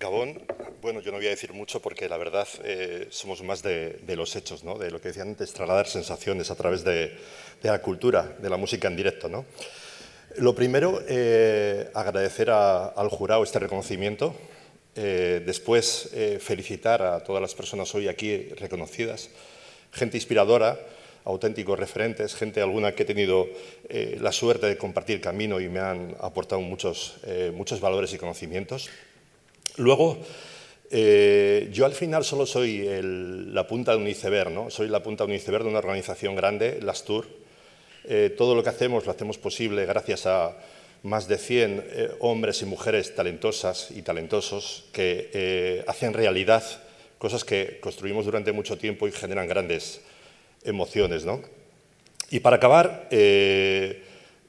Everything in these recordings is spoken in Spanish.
Gabón, bueno, yo no voy a decir mucho porque la verdad eh, somos más de, los hechos, ¿no? de lo que decían antes, trasladar sensaciones a través de, la cultura, de la música en directo. ¿no? Lo primero, eh, agradecer al jurado este reconocimiento, eh, después felicitar a todas las personas hoy aquí reconocidas, gente inspiradora, auténticos referentes, gente alguna que he tenido la suerte de compartir camino y me han aportado muchos, muchos valores y conocimientos. Luego, eh, yo al final solo soy la punta de un iceberg, ¿no? soy la punta de un iceberg de una organización grande, las Tour. Eh, todo lo que hacemos lo hacemos posible gracias a más de 100 eh, hombres y mujeres talentosas y talentosos que hacen realidad cosas que construimos durante mucho tiempo y generan grandes emociones. ¿no? Y para acabar,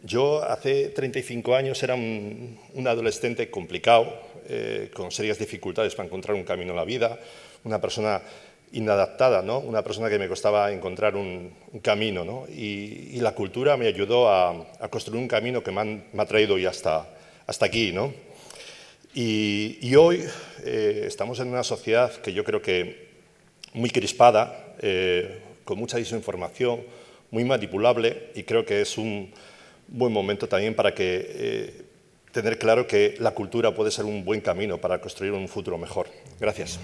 yo hace 35 años era un, adolescente complicado, eh, con serias dificultades para encontrar un camino en la vida, una persona inadaptada, ¿no? una persona que me costaba encontrar un, camino. Y, la cultura me ayudó a, construir un camino que me, ha traído hoy hasta, hasta aquí. ¿no? Y, hoy eh, estamos en una sociedad que yo creo que muy crispada, eh, con mucha desinformación, muy manipulable y creo que es un buen momento también para que, eh, tener claro que la cultura puede ser un buen camino para construir un futuro mejor. Gracias.